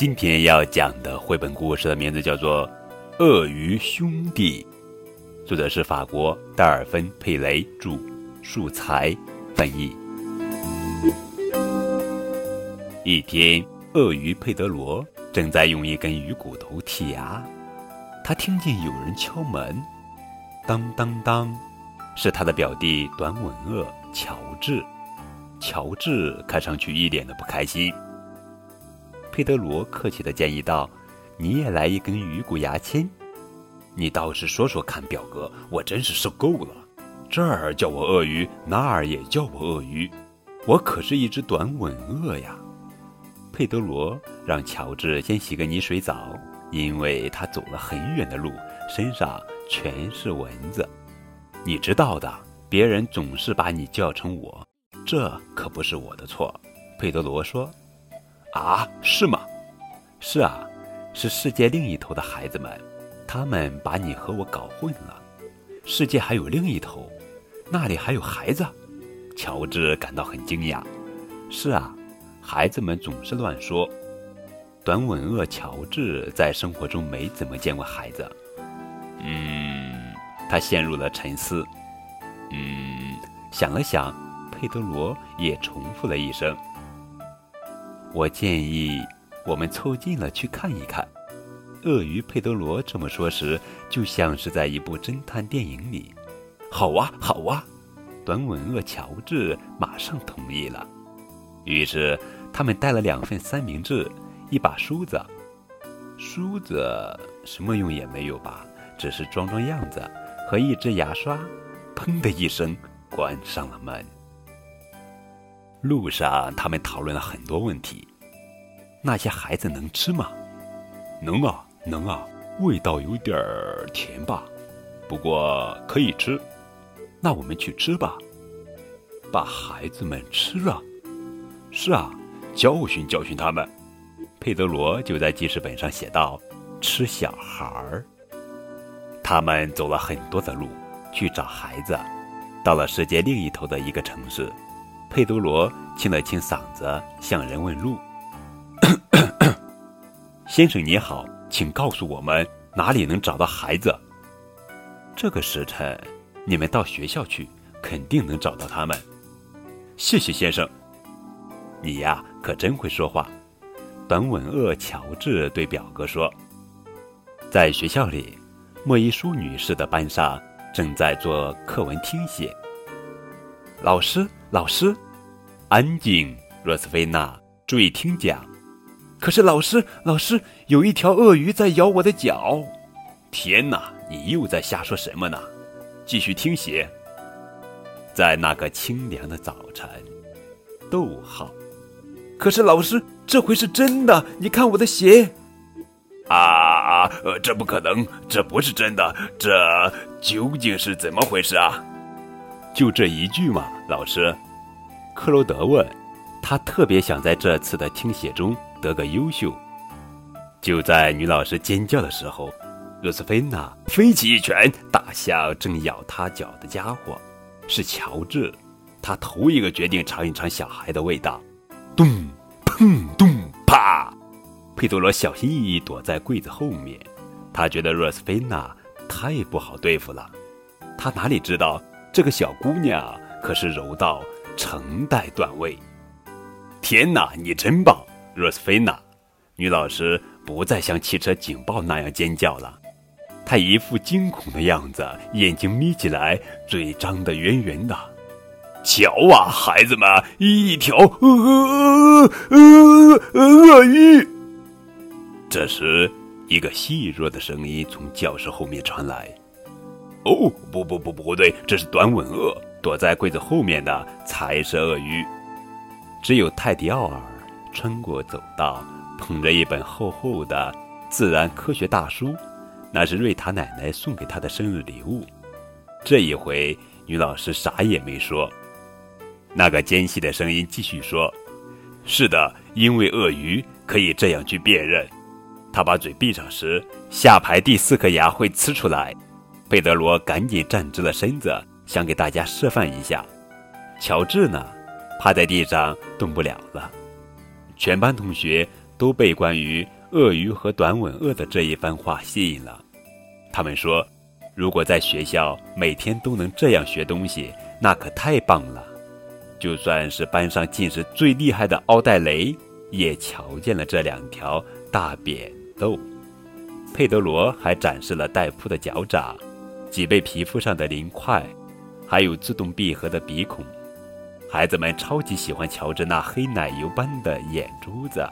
今天要讲的绘本故事的名字叫做《鳄鱼兄弟》，作者是法国戴尔芬·佩雷著，素材翻译。一天，鳄鱼佩德罗正在用一根鱼骨头剔牙，他听见有人敲门，当当当，是他的表弟短吻鳄乔治。乔治看上去一脸的不开心。佩德罗客气的建议道：“你也来一根鱼骨牙签。”你倒是说说看，表哥，我真是受够了。这儿叫我鳄鱼，那儿也叫我鳄鱼，我可是一只短吻鳄呀。佩德罗让乔治先洗个泥水澡，因为他走了很远的路，身上全是蚊子。你知道的，别人总是把你叫成我。这可不是我的错，佩德罗说：“啊，是吗？是啊，是世界另一头的孩子们，他们把你和我搞混了。世界还有另一头，那里还有孩子。”乔治感到很惊讶。“是啊，孩子们总是乱说。”短吻鳄乔治在生活中没怎么见过孩子。嗯，他陷入了沉思。嗯，想了想。佩德罗也重复了一声：“我建议我们凑近了去看一看。”鳄鱼佩德罗这么说时，就像是在一部侦探电影里。“好啊，好啊！”短吻鳄乔治马上同意了。于是他们带了两份三明治，一把梳子。梳子什么用也没有吧，只是装装样子，和一支牙刷。砰的一声，关上了门。路上，他们讨论了很多问题。那些孩子能吃吗？能啊，能啊，味道有点儿甜吧，不过可以吃。那我们去吃吧，把孩子们吃了。是啊，教训教训他们。佩德罗就在记事本上写道：“吃小孩儿。”他们走了很多的路去找孩子，到了世界另一头的一个城市。佩德罗清了清嗓子，向人问路：“ 先生你好，请告诉我们哪里能找到孩子？这个时辰，你们到学校去，肯定能找到他们。谢谢先生，你呀可真会说话。”短吻鳄乔治对表哥说：“在学校里，莫伊舒女士的班上正在做课文听写。”老师，老师，安静，若斯菲娜，注意听讲。可是，老师，老师，有一条鳄鱼在咬我的脚。天哪，你又在瞎说什么呢？继续听写。在那个清凉的早晨，逗号。可是，老师，这回是真的。你看我的鞋。啊，呃，这不可能，这不是真的。这究竟是怎么回事啊？就这一句嘛，老师，克罗德问。他特别想在这次的听写中得个优秀。就在女老师尖叫的时候，罗斯菲娜飞起一拳打向正咬他脚的家伙，是乔治。他头一个决定尝一尝小孩的味道。咚，砰，咚，啪！佩多罗小心翼翼躲在柜子后面。他觉得罗斯菲娜太不好对付了。他哪里知道？这个小姑娘可是柔道成代段位。天哪，你真棒，若斯菲娜！女老师不再像汽车警报那样尖叫了，她一副惊恐的样子，眼睛眯起来，嘴张得圆圆的。瞧啊，孩子们，一条鳄鳄鳄鳄鱼！这时，一个细弱的声音从教室后面传来。哦，不不不不对，这是短吻鳄，躲在柜子后面的才是鳄鱼。只有泰迪奥尔穿过走道，捧着一本厚厚的自然科学大书，那是瑞塔奶奶送给他的生日礼物。这一回，女老师啥也没说。那个尖细的声音继续说：“是的，因为鳄鱼可以这样去辨认，他把嘴闭上时，下排第四颗牙会呲出来。”佩德罗赶紧站直了身子，想给大家示范一下。乔治呢，趴在地上动不了了。全班同学都被关于鳄鱼和短吻鳄的这一番话吸引了。他们说，如果在学校每天都能这样学东西，那可太棒了。就算是班上近视最厉害的奥黛雷，也瞧见了这两条大扁豆。佩德罗还展示了带扑的脚掌、脊背皮肤上的鳞块，还有自动闭合的鼻孔。孩子们超级喜欢乔治那黑奶油般的眼珠子，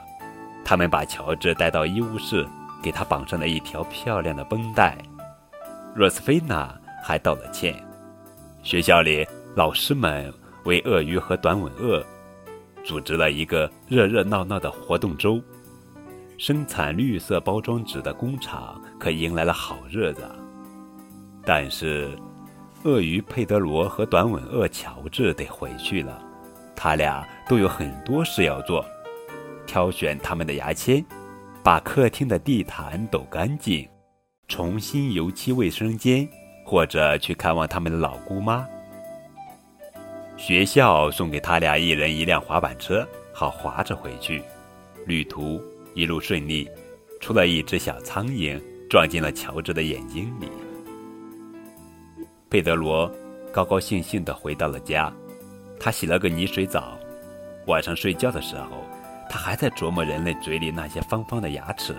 他们把乔治带到医务室，给他绑上了一条漂亮的绷带。若斯菲娜还道了歉。学校里，老师们为鳄鱼和短吻鳄组织了一个热热闹闹的活动周。生产绿色包装纸的工厂可迎来了好日子。但是。鳄鱼佩德罗和短吻鳄乔治得回去了，他俩都有很多事要做：挑选他们的牙签，把客厅的地毯抖干净，重新油漆卫生间，或者去看望他们的老姑妈。学校送给他俩一人一辆滑板车，好滑着回去。旅途一路顺利，除了一只小苍蝇撞进了乔治的眼睛里。佩德罗高高兴兴地回到了家，他洗了个泥水澡。晚上睡觉的时候，他还在琢磨人类嘴里那些方方的牙齿。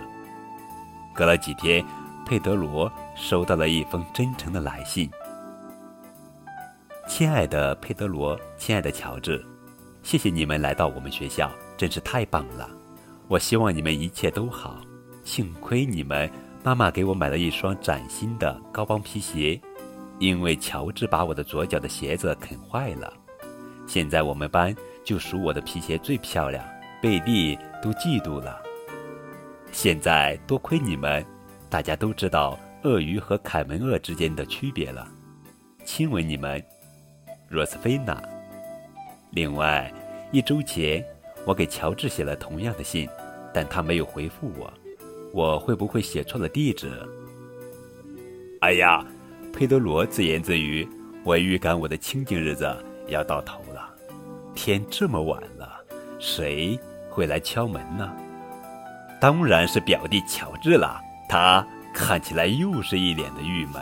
隔了几天，佩德罗收到了一封真诚的来信：“亲爱的佩德罗，亲爱的乔治，谢谢你们来到我们学校，真是太棒了。我希望你们一切都好。幸亏你们，妈妈给我买了一双崭新的高帮皮鞋。”因为乔治把我的左脚的鞋子啃坏了，现在我们班就数我的皮鞋最漂亮，贝蒂都嫉妒了。现在多亏你们，大家都知道鳄鱼和凯门鳄之间的区别了。亲吻你们，罗斯菲娜。另外，一周前我给乔治写了同样的信，但他没有回复我，我会不会写错了地址？哎呀！佩德罗自言自语：“我预感我的清静日子要到头了。天这么晚了，谁会来敲门呢？当然是表弟乔治了。他看起来又是一脸的郁闷。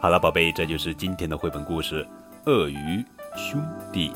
好了，宝贝，这就是今天的绘本故事《鳄鱼兄弟》。